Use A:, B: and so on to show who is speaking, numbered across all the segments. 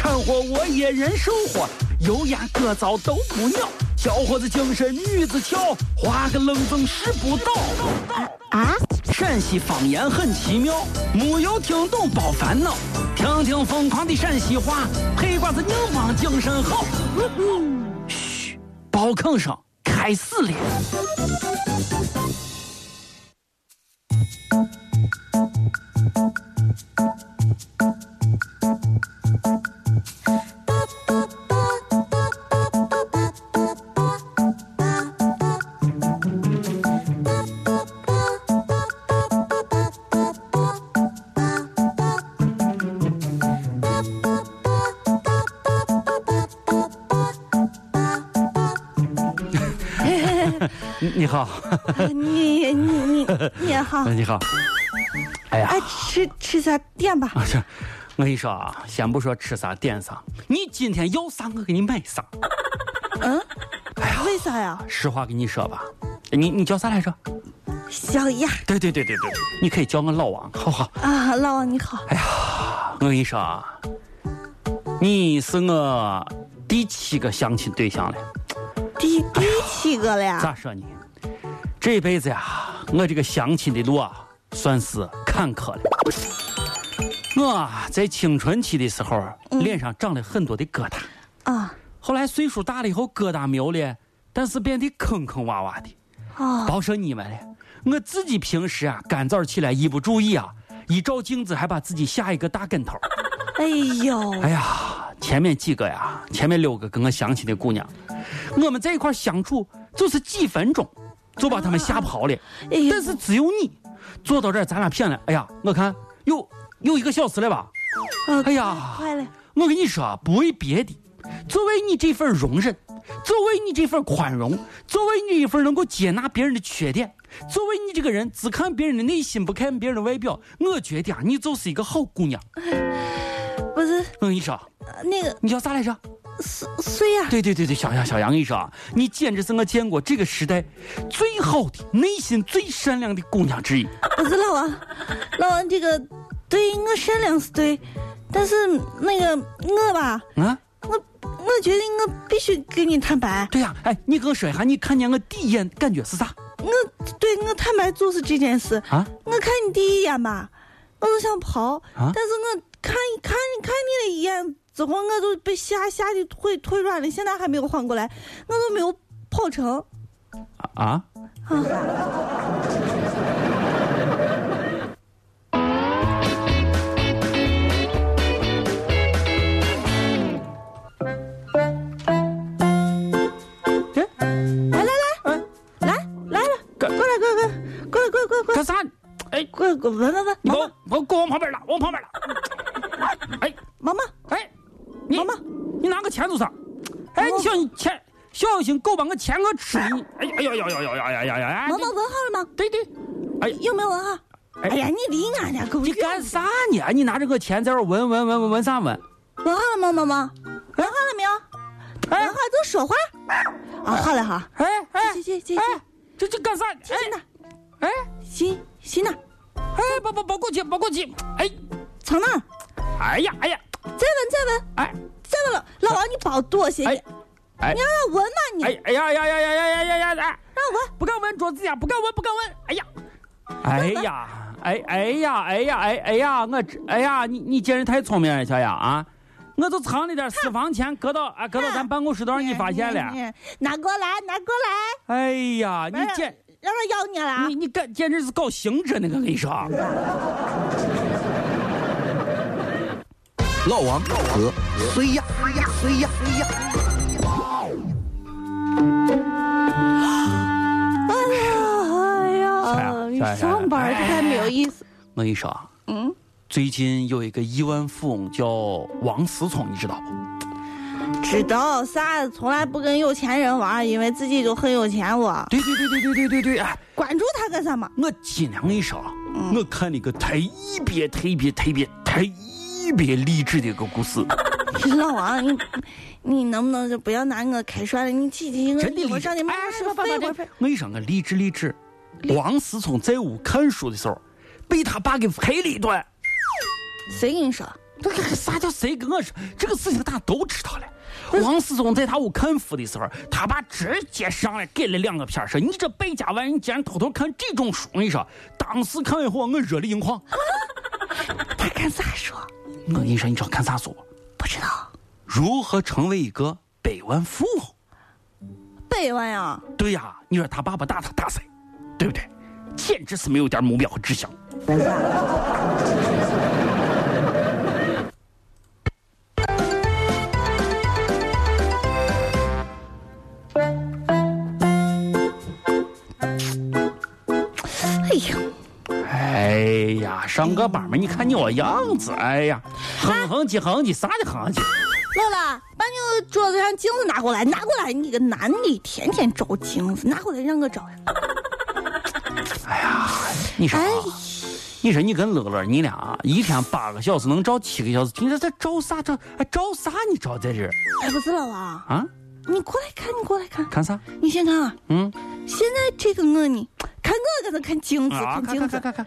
A: 掺和我也人生活，油盐各糟都不尿，小伙子精神女子俏，画个冷风使不到。
B: 啊，
A: 陕西方言很奇妙，没有听懂别烦恼，听听疯狂的陕西话，黑瓜子硬邦精神好。嘘，包吭声开始了。你你好，
B: 你你你你好，
A: 你好。哎呀，
B: 哎，吃吃啥点吧？
A: 我跟你说啊，先不说吃啥点啥，你今天要啥我给你买啥。
B: 嗯，哎呀为啥呀？
A: 实话跟你说吧，你你叫啥来着？
B: 小雅
A: 对对对对对，你可以叫我老王，好不好？
B: 啊，老王你好。
A: 哎呀我跟你说啊，你是我第七个相亲对象了。
B: 第第七个了呀？
A: 咋说呢？这辈子呀，我这个相亲的路啊，算是坎坷了。我啊，在青春期的时候，脸上长了很多的疙瘩。
B: 啊
A: 后来岁数大了以后，疙瘩没有了，但是变得坑坑洼洼的。
B: 哦
A: 别说你们了，我自己平时啊，干早起来一不注意啊，一照镜子还把自己吓一个大跟头。
B: 哎呦，
A: 哎呀，前面几个呀，前面六个跟我相亲的姑娘，我们在一块相处就是几分钟，就把他们吓跑了。
B: 哎
A: 但是只有你坐到这儿，咱俩骗了。哎呀，我看有有一个小时了吧？
B: 啊
A: 哎呀
B: 快了，
A: 我跟你说啊，不为别的，作为你这份容忍，作为你这份宽容，作为你一份能够接纳别人的缺点，作为你这个人只看别人的内心不看别人的外表，我觉得啊，你就是一个好姑娘。
B: 不是
A: 我跟你说，
B: 那个
A: 你叫啥来着？
B: 谁谁呀？
A: 对对对对，小杨小杨，医生你说啊，你简直是我见过这个时代最好的、内心最善良的姑娘之一。
B: 不是老王，老王这个对我善良是对，但是那个我吧，
A: 啊，
B: 我我觉得我必须跟你坦白，
A: 对呀、哎，你跟我说一下，你看见我第一眼感觉是啥？
B: 我对我坦白就是这件事。
A: 啊？
B: 我看你第一眼吧，我就想跑，
A: 啊
B: 但是我看一看你看你的一眼，之后我都被吓吓的腿腿软了，现在还没有缓过来，我都没有跑成。
A: 啊？啊。哎，
B: 来嗯来，来来，过来过来过来过来过来过来。
A: 干啥？哎，
B: 过来闻闻闻。
A: 我我过往旁边了，往旁边了。哎，
B: 妈妈，
A: 哎，
B: 妈妈，
A: 你拿个钱做啥？哎，你小心钱，小心狗把我钱我吃了！哎呀，哎呀呀呀呀呀呀呀！
B: 妈妈闻好了吗？
A: 对对，哎，
B: 有没有闻好？
A: 哎
B: 呀，你离俺俩狗！
A: 你干啥呢？你拿着个钱在这闻闻闻闻啥闻？
B: 闻好了吗，妈妈？闻好了没有？闻好就说话。啊，好了哈。
A: 哎哎哎
B: 哎，
A: 这这干啥？
B: 新呢，
A: 哎，
B: 行行呢，
A: 哎，不不不过去，不过去，哎，
B: 藏那儿。
A: 哎呀哎呀，
B: 再闻再闻
A: 哎
B: 再闻了，老王你别多谢
A: 哎
B: 你，
A: 哎
B: 你让他闻嘛你，
A: 哎哎呀呀呀呀呀呀呀呀！哎，
B: 让我闻。
A: 不敢闻桌子呀，不敢闻，不敢闻！哎呀，哎呀，哎哎呀，哎呀，哎哎呀，我这哎呀，你你简直太聪明了，小杨啊！我就藏了点私房钱，搁到啊搁到咱办公室都，让你发现了。
B: 拿过来，拿过来，
A: 哎呀，你简
B: 让我咬你了
A: 你。你干简直是搞刑侦的，我跟你说。
C: 老王和谁呀？谁呀？谁呀？谁呀？
B: 哎呀，
A: 啥呀
B: 你
A: 啥呀啥呀
B: 上班太没有意思。
A: 我跟你说啊，
B: 嗯，
A: 最近有一个亿万富翁叫王思聪，你知道不？
B: 知道啥？从来不跟有钱人玩，因为自己就很有钱我。
A: 对对对对对对对对，哎，
B: 关注他干啥嘛？
A: 我尽量跟你说，我看了一个特别特别特别特别励志的一个故事。
B: 老王，你你能不能就不要拿我开涮了？你提提我，
A: 真的励志。
B: 我让你慢
A: 哎，
B: 慢说，
A: 是？
B: 废话。
A: 我跟你说，我励志励志。王思聪在屋看书的时候，被他爸给赔了一顿。
B: 谁跟你说？
A: 这个啥叫谁跟我说？这个事情大家都知道了。王思聪在他屋看书的时候，他爸直接上来给了两个片儿，说：“你这败家玩意，你竟然偷偷看这种书！”我跟你说，当时看完以后，我热泪盈眶。
B: 他看啥书？
A: 我跟你说，你知道看啥书不？
B: 不知道。
A: 如何成为一个百万富翁？
B: 百万呀！
A: 对呀，你说他爸爸打他打谁？对不对？简直是没有点目标和志向。
B: 哎呀，
A: 哎呀，上个班嘛，你看你我样子，哎呀，哼哼唧哼唧，啥的哼唧。
B: 乐乐，把你桌子上镜子拿过来，拿过来！你个男的，天天照镜子，拿过来让我照。
A: 哎呀，你说、
B: 哎，
A: 你说你跟乐乐，你俩一天八个小时能照七个小时，你这在照啥照？还照啥？你照在这儿
B: 哎，不是老王，
A: 啊？
B: 你过来看，你过来看，
A: 看啥？
B: 你先看啊。
A: 嗯，
B: 现在这个我呢，看我搁那看镜子，
A: 看
B: 镜子，
A: 看看看，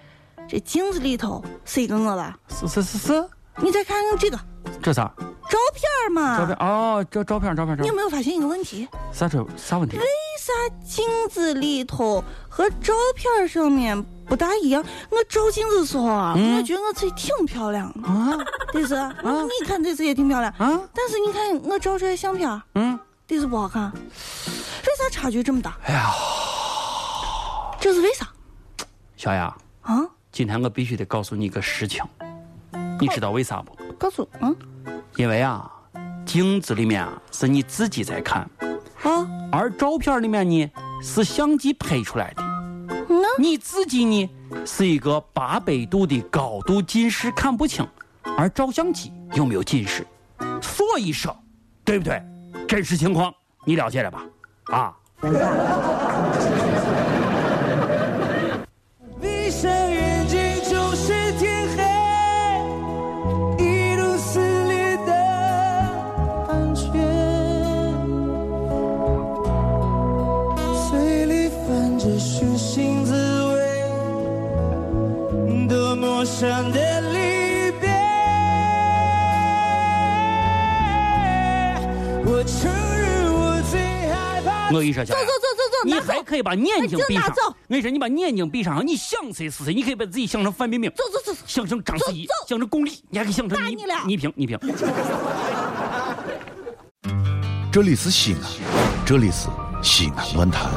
B: 这镜子里头是一个我吧？
A: 是是是是，
B: 你再看看这个
A: 这啥？
B: 照片嘛？
A: 照片哦，这照片照片照片
B: 你有，没有发现一个问题？
A: 啥这啥问题？
B: 为啥镜子里头和照片上面不大一样？我照镜子的时候啊，
A: 嗯
B: 我觉得我自己挺漂亮的，
A: 啊
B: 对是？你看这次也挺漂亮，
A: 啊
B: 但是你看我照出来相片，
A: 嗯，
B: 这是不好看，为啥差距这么大？
A: 哎呀，
B: 这是为啥
A: 小雅，
B: 啊？
A: 今天我必须得告诉你一个实情，你知道为啥不？
B: 告诉嗯
A: 因为啊，镜子里面啊是你自己在看，
B: 啊，
A: 而照片里面呢是相机拍出来的。
B: 那
A: 你自己呢是一个八百度的高度近视看不清，而照相机又没有近视？所以说，对不对？真实情况你了解了吧？啊，
D: 的离别。我承认我最害怕。
A: 我跟你说，小雅
B: 走走走走走，
A: 你还可以把眼睛闭上。我跟你说，你把眼睛闭上，你想谁是谁，你可以把自己想成范冰冰，
B: 走走走走
A: 想成章子怡想成巩俐，你还可以想成倪倪萍，倪萍。
C: 这里是西安，这里是西安论坛。